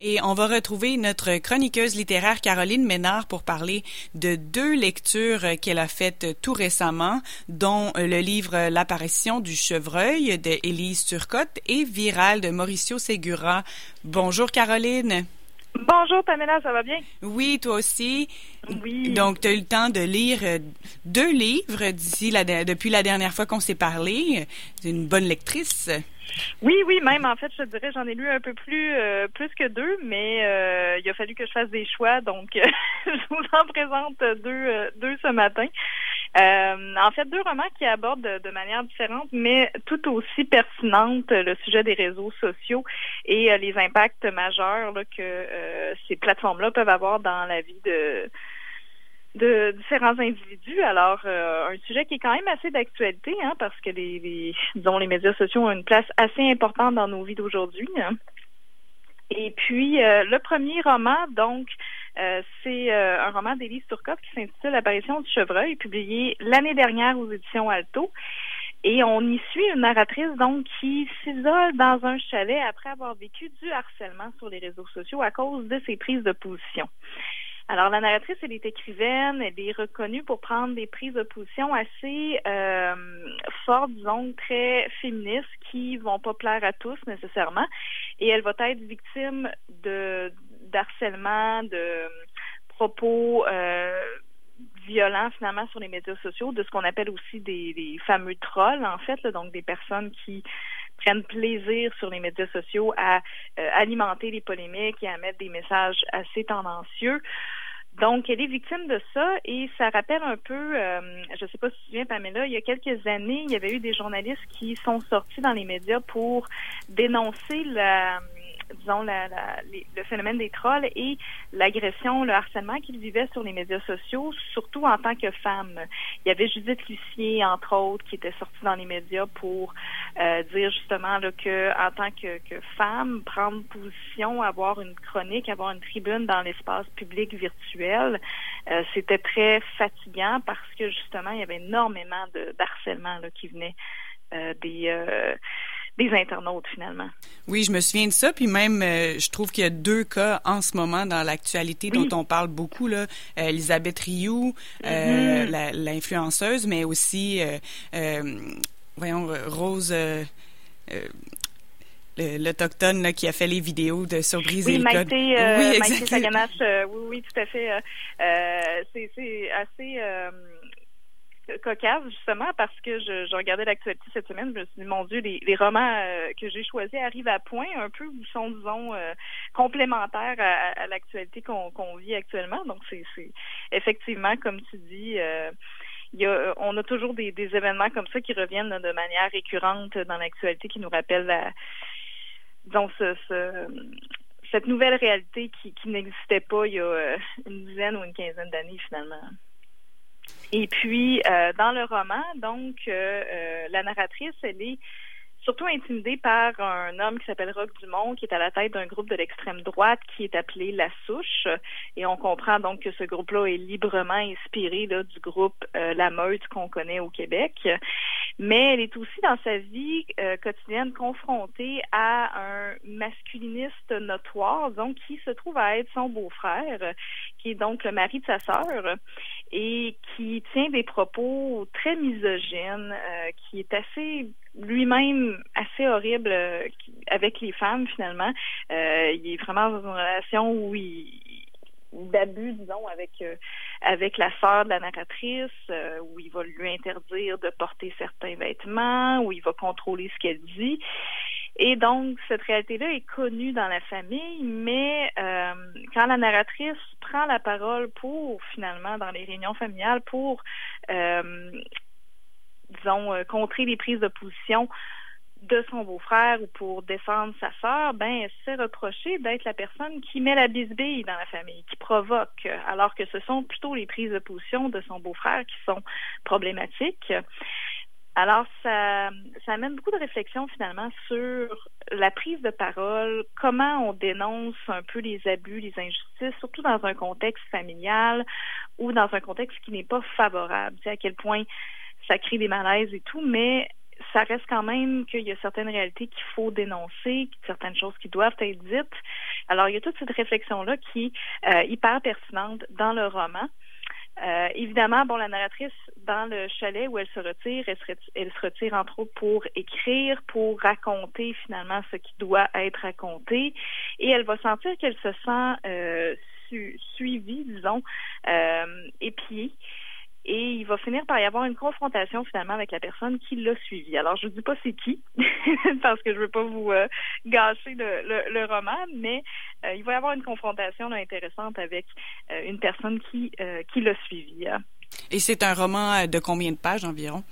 Et on va retrouver notre chroniqueuse littéraire Caroline Ménard pour parler de deux lectures qu'elle a faites tout récemment, dont le livre L'apparition du chevreuil de Élise Turcotte et Viral de Mauricio Segura. Bonjour Caroline. Bonjour Pamela, ça va bien? Oui, toi aussi. Oui. Donc, tu as eu le temps de lire deux livres d'ici la, depuis la dernière fois qu'on s'est parlé. C'est une bonne lectrice. Oui, oui, même en fait, je dirais, j'en ai lu un peu plus euh, plus que deux, mais euh, il a fallu que je fasse des choix, donc je vous en présente deux euh, deux ce matin. En fait, deux romans qui abordent de, manière différente, mais tout aussi pertinente le sujet des réseaux sociaux et les impacts majeurs que ces plateformes-là peuvent avoir dans la vie de différents individus. Alors, euh, un sujet qui est quand même assez d'actualité, hein, parce que les, disons, les médias sociaux ont une place assez importante dans nos vies d'aujourd'hui. Hein. Et puis, euh, le premier roman, donc, euh, c'est un roman d'Élise Turcotte qui s'intitule L'apparition du chevreuil, publié l'année dernière aux éditions Alto. Et on y suit une narratrice donc qui s'isole dans un chalet après avoir vécu du harcèlement sur les réseaux sociaux à cause de ses prises de position. Alors, la narratrice, elle est écrivaine, elle est reconnue pour prendre des prises de position assez euh, fortes, disons, très féministes, qui vont pas plaire à tous nécessairement. Et elle va être victime de d'harcèlement, de propos euh, violents finalement sur les médias sociaux, de ce qu'on appelle aussi des, fameux trolls, en fait, donc des personnes qui prennent plaisir sur les médias sociaux à euh, alimenter les polémiques et à mettre des messages assez tendancieux. Donc, elle est victime de ça et ça rappelle un peu, euh, je ne sais pas si tu te souviens, Pamela, il y a quelques années, il y avait eu des journalistes qui sont sortis dans les médias pour dénoncer la, disons, la, le phénomène des trolls et l'agression, le harcèlement qu'ils vivaient sur les médias sociaux, surtout en tant que femme. Il y avait Judith Lucier, entre autres, qui était sortie dans les médias pour euh, dire justement là, que en tant que, que femme, prendre position, avoir une chronique, avoir une tribune dans l'espace public virtuel, euh, c'était très fatigant parce que justement, il y avait énormément de d'harcèlement qui venait euh, des des internautes finalement. Oui, je me souviens de ça, puis même euh, je trouve qu'il y a deux cas en ce moment dans l'actualité dont on parle beaucoup là, euh, Elisabeth Rioux, euh, mm-hmm. l'influenceuse, mais aussi voyons Rose l'autochtone qui a fait les vidéos de surprise oui, et Maïté, oui, Maïté Saganache, oui, oui, tout à fait. c'est assez cocasse justement parce que je, regardais l'actualité cette semaine, je me suis dit mon Dieu, les, romans euh, que j'ai choisis arrivent à point un peu ou sont disons euh, complémentaires à, l'actualité qu'on vit actuellement. Donc c'est effectivement comme tu dis. Euh, y a, on a toujours des, événements comme ça qui reviennent de manière récurrente dans l'actualité qui nous rappellent disons, ce, ce, cette nouvelle réalité qui n'existait pas il y a une dizaine ou une quinzaine d'années finalement. Et puis, euh, dans le roman, donc, euh, euh, la narratrice, elle est surtout intimidée par un homme qui s'appelle Roch Dumont, qui est à la tête d'un groupe de l'extrême droite qui est appelé La Souche. Et on comprend donc que ce groupe-là est librement inspiré du groupe La Meute qu'on connaît au Québec. Mais elle est aussi dans sa vie quotidienne confrontée à un masculiniste notoire, donc qui se trouve à être son beau-frère, qui est donc le mari de sa sœur et qui tient des propos très misogynes, euh, qui est assez lui-même assez horrible euh, avec les femmes finalement. Euh, il est vraiment dans une relation où il d'abus, disons, avec avec la sœur de la narratrice, où il va lui interdire de porter certains vêtements, où il va contrôler ce qu'elle dit. Et donc, cette réalité-là est connue dans la famille, mais euh, quand la narratrice prend la parole pour, finalement, dans les réunions familiales, pour, euh, disons, euh, contrer les prises de position de son beau-frère ou pour défendre sa sœur, ben, elle s'est reprochée d'être la personne qui met la bisbille dans la famille, qui provoque, alors que ce sont plutôt les prises de position de son beau-frère qui sont problématiques. Alors, ça, ça amène beaucoup de réflexion finalement sur la prise de parole, comment on dénonce un peu les abus, les injustices, surtout dans un contexte familial ou dans un contexte qui n'est pas favorable. Tu sais, à quel point ça crée des malaises et tout, mais ça reste quand même qu'il y a certaines réalités qu'il faut dénoncer, certaines choses qui doivent être dites. Alors, il y a toute cette réflexion-là qui est hyper pertinente dans le roman. Euh, évidemment, bon, la narratrice, dans le chalet où elle se retire, elle se, elle se, retire entre autres pour écrire, pour raconter finalement ce qui doit être raconté, et elle va sentir qu'elle se sent euh, suivie, disons, euh, épiée et il va finir par y avoir une confrontation finalement avec la personne qui l'a suivi. Alors je ne dis pas c'est qui parce que je veux pas vous euh, gâcher le, le, roman, mais euh, il va y avoir une confrontation intéressante avec euh, une personne qui qui l'a suivi. Et c'est un roman de combien de pages environ?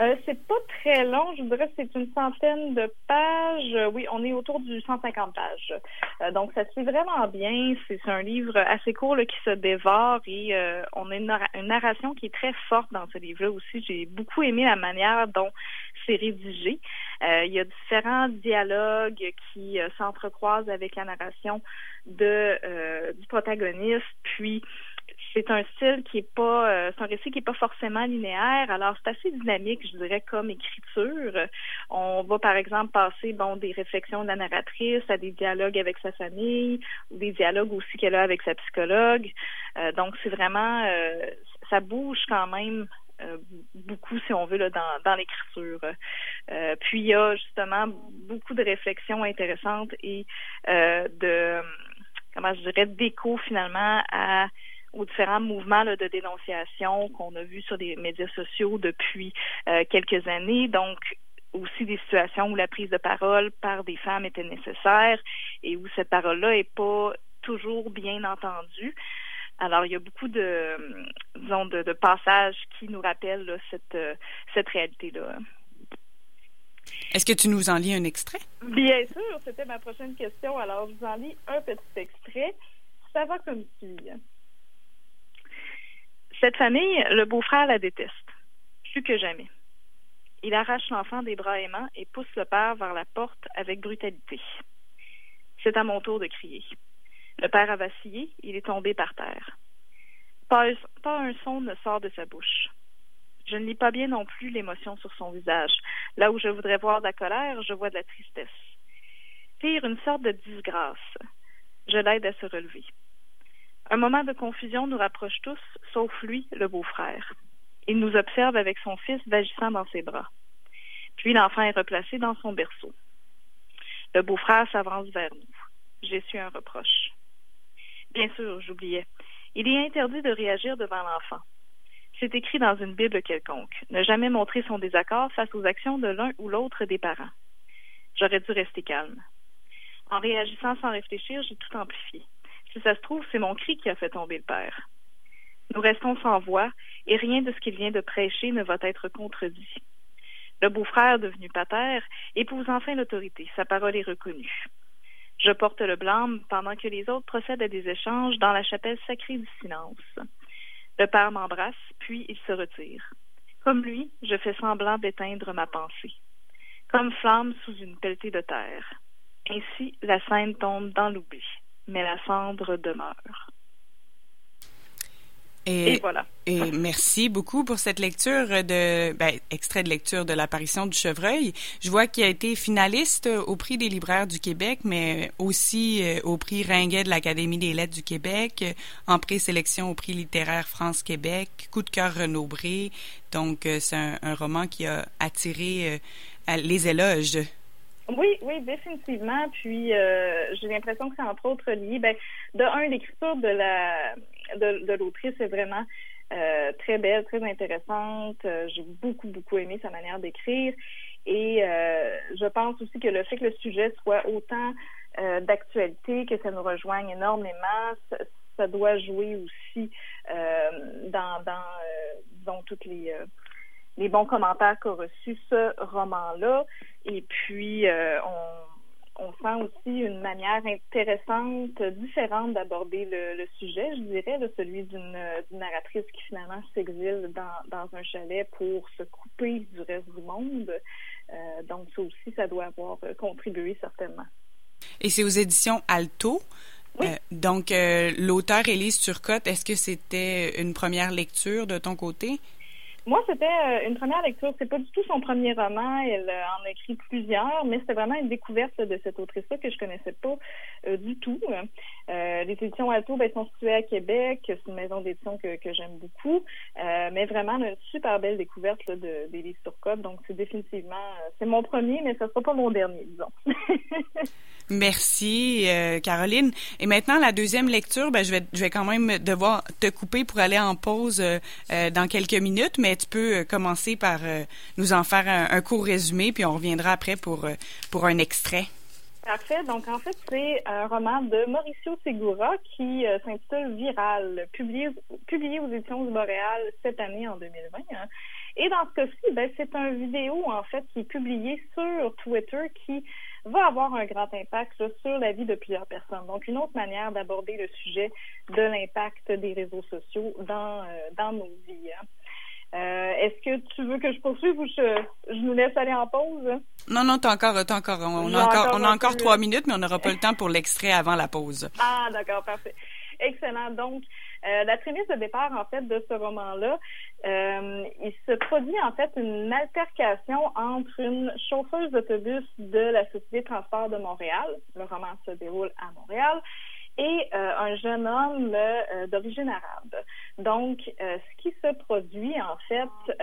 Euh, c'est pas très long, je dirais que c'est une centaine de pages. Oui, on est autour du 150 pages. Euh, donc, ça se fait vraiment bien. C'est un livre assez court qui se dévore et euh, on a une, narration qui est très forte dans ce livre-là aussi. J'ai beaucoup aimé la manière dont c'est rédigé. il y a différents dialogues qui s'entrecroisent avec la narration de du protagoniste, puis c'est un style qui est pas, euh, c'est un récit qui est pas forcément linéaire. Alors c'est assez dynamique, je dirais, comme écriture. On va par exemple passer bon des réflexions de la narratrice à des dialogues avec sa famille ou des dialogues aussi qu'elle a avec sa psychologue. Euh, donc c'est vraiment, euh, ça bouge quand même beaucoup, si on veut, là, dans, dans l'écriture. puis il y a justement beaucoup de réflexions intéressantes et de, comment je dirais, d'écho finalement à aux différents mouvements de dénonciation qu'on a vus sur les médias sociaux depuis euh, quelques années. Donc, aussi des situations où la prise de parole par des femmes était nécessaire et où cette parole-là n'est pas toujours bien entendue. Alors, il y a beaucoup de, disons, de, passages qui nous rappellent cette, euh, cette réalité-là. Est-ce que tu nous en lis un extrait? Bien sûr, c'était ma prochaine question. Alors, je vous en lis un petit extrait. Ça va comme suit. Cette famille, le beau-frère la déteste, plus que jamais. Il arrache l'enfant des bras aimants et pousse le père vers la porte avec brutalité. C'est à mon tour de crier. Le père a vacillé, il est tombé par terre. Pas, un son ne sort de sa bouche. Je ne lis pas bien non plus l'émotion sur son visage. Là où je voudrais voir de la colère, je vois de la tristesse. Pire, une sorte de disgrâce. Je l'aide à se relever. Un moment de confusion nous rapproche tous, sauf lui, le beau-frère. Il nous observe avec son fils vagissant dans ses bras. Puis l'enfant est replacé dans son berceau. Le beau-frère s'avance vers nous. J'ai su un reproche. Bien sûr, j'oubliais. Il est interdit de réagir devant l'enfant. C'est écrit dans une Bible quelconque. Ne jamais montrer son désaccord face aux actions de l'un ou l'autre des parents. J'aurais dû rester calme. En réagissant sans réfléchir, j'ai tout amplifié. Si ça se trouve, c'est mon cri qui a fait tomber le père. Nous restons sans voix, et rien de ce qu'il vient de prêcher ne va être contredit. Le beau-frère, devenu pater, épouse enfin l'autorité. Sa parole est reconnue. Je porte le blâme pendant que les autres procèdent à des échanges dans la chapelle sacrée du silence. Le père m'embrasse, puis il se retire. Comme lui, je fais semblant d'éteindre ma pensée. Comme flamme sous une pelletée de terre. Ainsi, la scène tombe dans l'oubli mais la cendre demeure. Et, voilà. Et merci beaucoup pour cette lecture de, ben, extrait de lecture de l'apparition du chevreuil. Je vois qu'il a été finaliste au prix des libraires du Québec, mais aussi euh, au prix Ringuet de l'Académie des lettres du Québec, en présélection au prix littéraire France-Québec, coup de cœur Renaud-Bré. Donc, euh, c'est un, roman qui a attiré euh, les éloges oui, oui, définitivement. Puis euh, j'ai l'impression que c'est entre autres lié. Ben, de un, l'écriture de la de, l'autrice est vraiment euh, très belle, très intéressante. Euh, j'ai beaucoup, beaucoup aimé sa manière d'écrire. Et je pense aussi que le fait que le sujet soit autant d'actualité, que ça nous rejoigne énormément, ça, doit jouer aussi dans, dans disons, toutes les les bons commentaires qu'a reçu ce roman-là. Et puis, euh, on, on, sent aussi une manière intéressante, différente d'aborder le, sujet, je dirais, de celui d'une narratrice qui finalement s'exile dans, dans un chalet pour se couper du reste du monde. Euh, donc, ça aussi, ça doit avoir contribué certainement. Et c'est aux éditions Alto. Oui. Euh, donc, l'auteur Élise Turcotte, est-ce que c'était une première lecture de ton côté? Moi, c'était euh, une première lecture. C'est pas du tout son premier roman. Elle euh, en a écrit plusieurs, mais c'était vraiment une découverte de cette autrice-là que je connaissais pas euh, du tout. les éditions Alto ben, sont situées à Québec. C'est une maison d'édition que, que j'aime beaucoup. mais vraiment, une super belle découverte de, des livres. Donc, c'est définitivement, c'est mon premier, mais ce sera pas mon dernier, disons. Merci, Caroline. Et maintenant, la deuxième lecture, ben, je vais, je vais quand même devoir te couper pour aller en pause dans quelques minutes, mais tu peux euh, commencer par euh, nous en faire un, court résumé, puis on reviendra après pour, euh, pour un extrait. Parfait. Donc, en fait, c'est un roman de Mauricio Segura qui s'intitule Viral, publié, publié aux éditions du Montréal cette année, en 2020. Hein. Et dans ce cas-ci, ben, c'est un vidéo, en fait, qui est publié sur Twitter qui va avoir un grand impact sur la vie de plusieurs personnes. Donc, une autre manière d'aborder le sujet de l'impact des réseaux sociaux dans, dans nos vies. Hein. Euh, est-ce que tu veux que je poursuive ou je, je nous laisse aller en pause? Non, non, t'as encore, t'as encore, on, a encore, on a encore trois minutes, mais on n'aura pas le temps pour l'extrait avant la pause. Ah, d'accord, parfait. Excellent. Donc, euh, la prémisse de départ, en fait, de ce roman-là, euh, il se produit, en fait, une altercation entre une chauffeuse d'autobus de la Société de transport de Montréal. Le roman se déroule à Montréal et euh, un jeune homme euh, d'origine arabe. Donc, euh, ce qui se produit, en fait,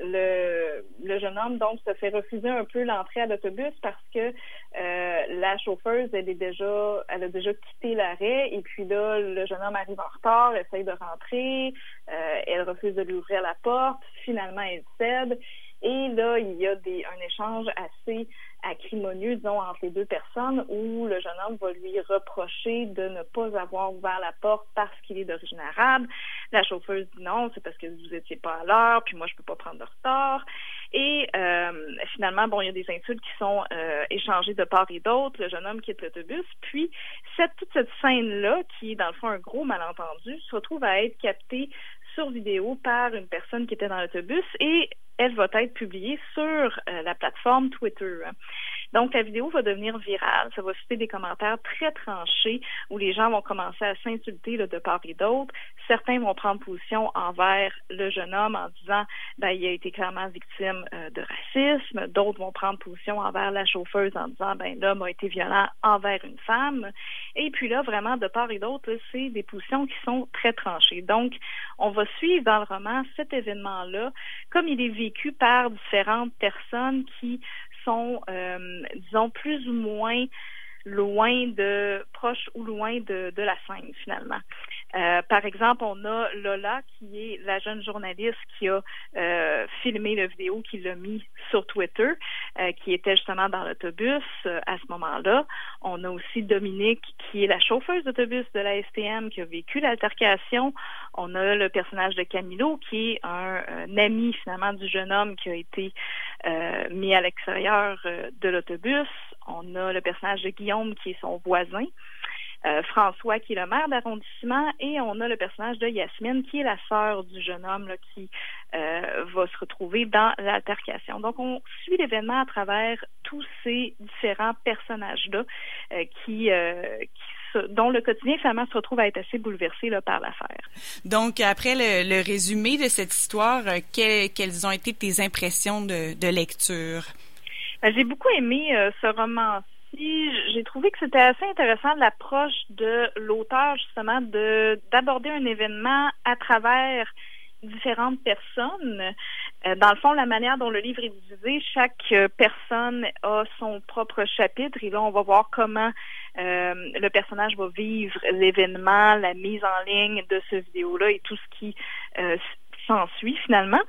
le, le jeune homme donc se fait refuser un peu l'entrée à l'autobus parce que la chauffeuse, elle est déjà, elle a déjà quitté l'arrêt et puis là, le jeune homme arrive en retard, essaye de rentrer, elle refuse de lui ouvrir la porte, finalement elle cède. Et là, il y a des, un échange assez acrimonieux, disons, entre les deux personnes où le jeune homme va lui reprocher de ne pas avoir ouvert la porte parce qu'il est d'origine arabe. La chauffeuse dit non, c'est parce que vous étiez pas à l'heure, puis moi je peux pas prendre de retard. Et euh, finalement, bon, il y a des insultes qui sont euh, échangées de part et d'autre. Le jeune homme quitte l'autobus. Puis cette toute cette scène-là, qui est dans le fond un gros malentendu, se retrouve à être captée sur vidéo par une personne qui était dans l'autobus et elle va être publiée sur euh, la plateforme Twitter. Donc, la vidéo va devenir virale. Ça va susciter des commentaires très tranchés où les gens vont commencer à s'insulter de part et d'autre. Certains vont prendre position envers le jeune homme en disant ben, il a été clairement victime euh, de racisme. D'autres vont prendre position envers la chauffeuse en disant ben l'homme a été violent envers une femme. Et puis là, vraiment, de part et d'autre, c'est des positions qui sont très tranchées. Donc, on va suivre dans le roman cet événement-là, comme il est vécu par différentes personnes qui sont, euh, disons, plus ou moins loin de, proche ou loin de, la scène finalement. Euh, par exemple, on a Lola, qui est la jeune journaliste qui a euh, filmé la vidéo, qui l'a mis sur Twitter, euh, qui était justement dans l'autobus à ce moment-là. On a aussi Dominique, qui est la chauffeuse d'autobus de la STM, qui a vécu l'altercation. On a le personnage de Camilo, qui est un, un ami finalement du jeune homme qui a été mis à l'extérieur de l'autobus. On a le personnage de Guillaume, qui est son voisin. Euh, François qui est le maire d'arrondissement et on a le personnage de Yasmine qui est la sœur du jeune homme qui euh, va se retrouver dans l'altercation. Donc on suit l'événement à travers tous ces différents personnages-là euh, qui, dont le quotidien finalement se retrouve à être assez bouleversé là, par l'affaire. Donc, après le, résumé de cette histoire, quelles, ont été tes impressions de, de lecture? Ben, j'ai beaucoup aimé ce roman j'ai trouvé que c'était assez intéressant l'approche de l'auteur justement de d'aborder un événement à travers différentes personnes. Euh, dans le fond, la manière dont le livre est divisé, chaque euh, personne a son propre chapitre et là, on va voir comment euh, le personnage va vivre l'événement, la mise en ligne de ce vidéo-là et tout ce qui s'ensuit finalement.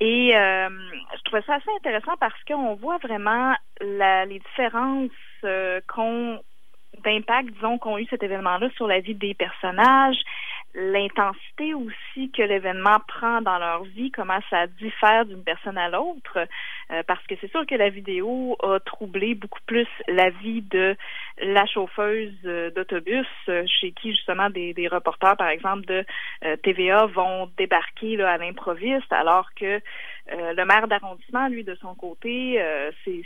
Et je trouvais ça assez intéressant parce qu'on voit vraiment la, les différences euh, d'impact, disons, qu'ont eu cet événement-là sur la vie des personnages, l'intensité aussi que l'événement prend dans leur vie, comment ça diffère d'une personne à l'autre, euh, parce que c'est sûr que la vidéo a troublé beaucoup plus la vie de la chauffeuse euh, d'autobus, chez qui justement des, des, reporters, par exemple, de TVA vont débarquer là, à l'improviste, alors que euh, le maire d'arrondissement, lui, de son côté, euh, c'est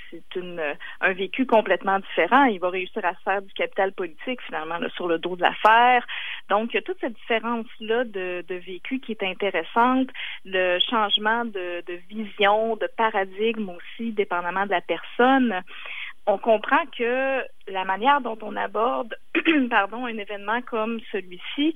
un vécu complètement différent. Il va réussir à se faire du capital politique, finalement, sur le dos de l'affaire. Donc, il y a toute cette différence-là de, vécu qui est intéressante, le changement de, de vision, de paradigme aussi, dépendamment de la personne on comprend que la manière dont on aborde pardon, un événement comme celui-ci,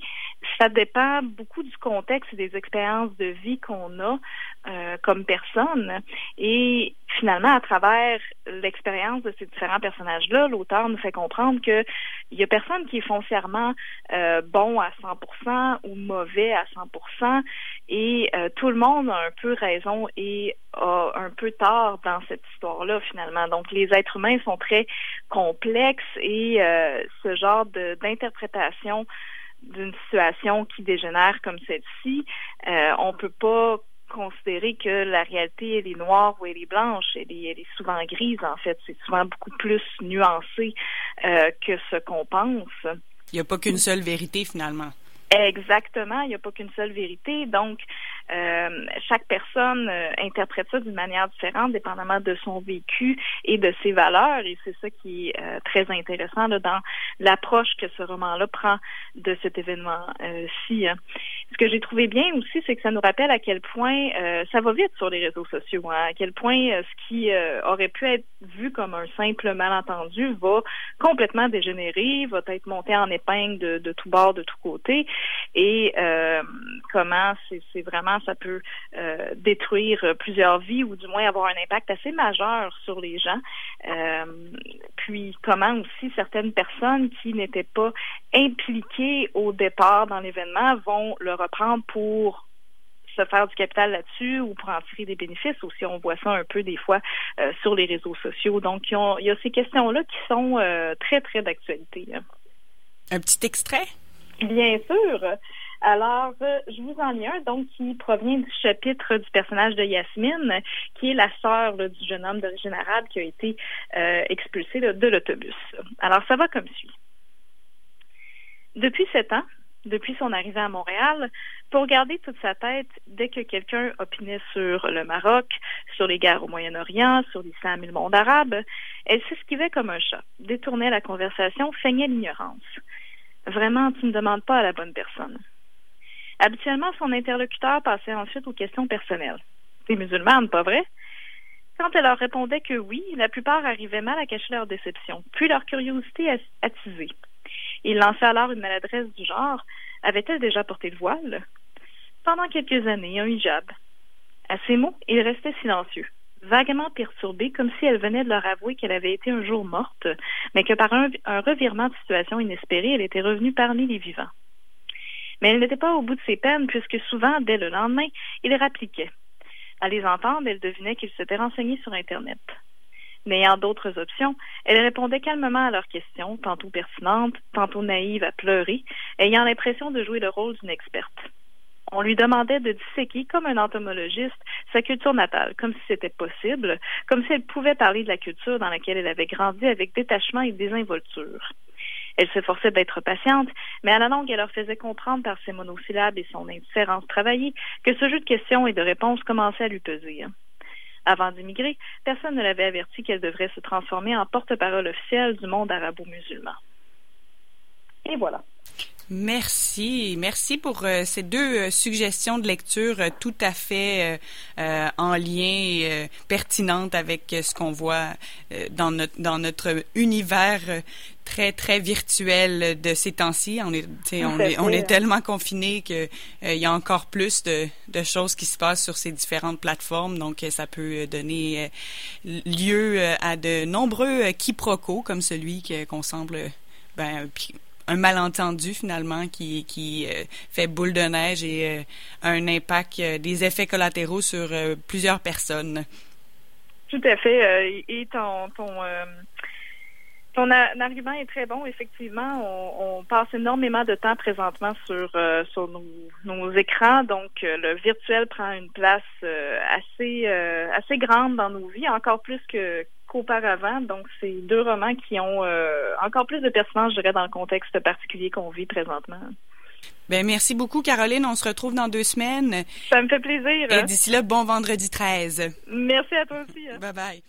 ça dépend beaucoup du contexte et des expériences de vie qu'on a euh, comme personne. Et finalement, à travers l'expérience de ces différents personnages-là, l'auteur nous fait comprendre que il y a personne qui est foncièrement euh, bon à 100% ou mauvais à 100%, et euh, tout le monde a un peu raison et un peu tort dans cette histoire-là finalement. Donc, les êtres humains sont très complexes et euh, ce genre d'interprétation d'une situation qui dégénère comme celle-ci, euh, on peut pas considérer que la réalité, elle est noire ou elle est blanche. Elle est, elle est souvent grise, en fait. C'est souvent beaucoup plus nuancé euh, que ce qu'on pense. Il n'y a pas qu'une seule vérité, finalement. Exactement, il n'y a pas qu'une seule vérité. Donc, euh, chaque personne euh, interprète ça d'une manière différente, dépendamment de son vécu et de ses valeurs. Et c'est ça qui est euh, très intéressant là, dans l'approche que ce roman-là prend de cet événement-ci. Hein. Ce que j'ai trouvé bien aussi, c'est que ça nous rappelle à quel point ça va vite sur les réseaux sociaux, hein, à quel point ce qui aurait pu être vu comme un simple malentendu va complètement dégénérer, va être monté en épingle de, de tout bord, de tous côtés et euh, comment c'est vraiment ça peut euh, détruire plusieurs vies ou du moins avoir un impact assez majeur sur les gens. Euh, puis comment aussi certaines personnes qui n'étaient pas impliquées au départ dans l'événement vont le reprendre pour se faire du capital là-dessus ou pour en tirer des bénéfices aussi. On voit ça un peu des fois sur les réseaux sociaux. Donc, il y a ces questions-là qui sont très, très d'actualité. Un petit extrait? Bien sûr. Alors, euh, je vous en lis un, donc, qui provient du chapitre du personnage de Yasmine, qui est la sœur du jeune homme d'origine arabe qui a été euh, expulsé de l'autobus. Alors, ça va comme suit. Depuis sept ans, depuis son arrivée à Montréal, pour garder toute sa tête, dès que quelqu'un opinait sur le Maroc, sur les guerres au Moyen-Orient, sur l'islam et le monde arabe, elle s'esquivait comme un chat, détournait la conversation, feignait l'ignorance. Vraiment, tu ne demandes pas à la bonne personne. Habituellement, son interlocuteur passait ensuite aux questions personnelles. T'es musulmane, pas vrai? Quand elle leur répondait que oui, la plupart arrivaient mal à cacher leur déception, puis leur curiosité attisée. Il lançait alors une maladresse du genre Avait-elle déjà porté le voile? Pendant quelques années, un hijab. À ces mots, il restait silencieux vaguement perturbée, comme si elle venait de leur avouer qu'elle avait été un jour morte, mais que par un, revirement de situation inespéré, elle était revenue parmi les vivants. Mais elle n'était pas au bout de ses peines, puisque souvent, dès le lendemain, il rappliquait. À les entendre, elle devinait qu'ils s'étaient renseignés sur Internet. N'ayant d'autres options, elle répondait calmement à leurs questions, tantôt pertinentes, tantôt naïves à pleurer, ayant l'impression de jouer le rôle d'une experte. On lui demandait de disséquer, comme un entomologiste, sa culture natale, comme si c'était possible, comme si elle pouvait parler de la culture dans laquelle elle avait grandi avec détachement et désinvolture. Elle s'efforçait d'être patiente, mais à la longue, elle leur faisait comprendre par ses monosyllabes et son indifférence travaillée que ce jeu de questions et de réponses commençait à lui peser. Avant d'immigrer, personne ne l'avait averti qu'elle devrait se transformer en porte-parole officielle du monde arabo-musulman. Et voilà. Merci, merci pour euh, ces deux euh, suggestions de lecture euh, tout à fait en lien, pertinentes avec ce qu'on voit dans notre dans notre univers très très virtuel de ces temps-ci. On est, on est, on est tellement confiné que il y a encore plus de, de choses qui se passent sur ces différentes plateformes. Donc ça peut donner lieu à de nombreux quiproquos comme celui qu'on semble ben, un malentendu finalement qui, qui euh, fait boule de neige et euh, un impact, euh, des effets collatéraux sur plusieurs personnes. Tout à fait. et ton, ton, ton argument est très bon. Effectivement, on, passe énormément de temps présentement sur, sur nos, écrans, donc le virtuel prend une place assez, assez grande dans nos vies, encore plus que qu'auparavant. Donc, c'est deux romans qui ont euh, encore plus de pertinence, je dirais, dans le contexte particulier qu'on vit présentement. Ben merci beaucoup, Caroline. On se retrouve dans deux semaines. Ça me fait plaisir. Et d'ici là, bon vendredi 13. Merci à toi aussi. Hein. Bye bye.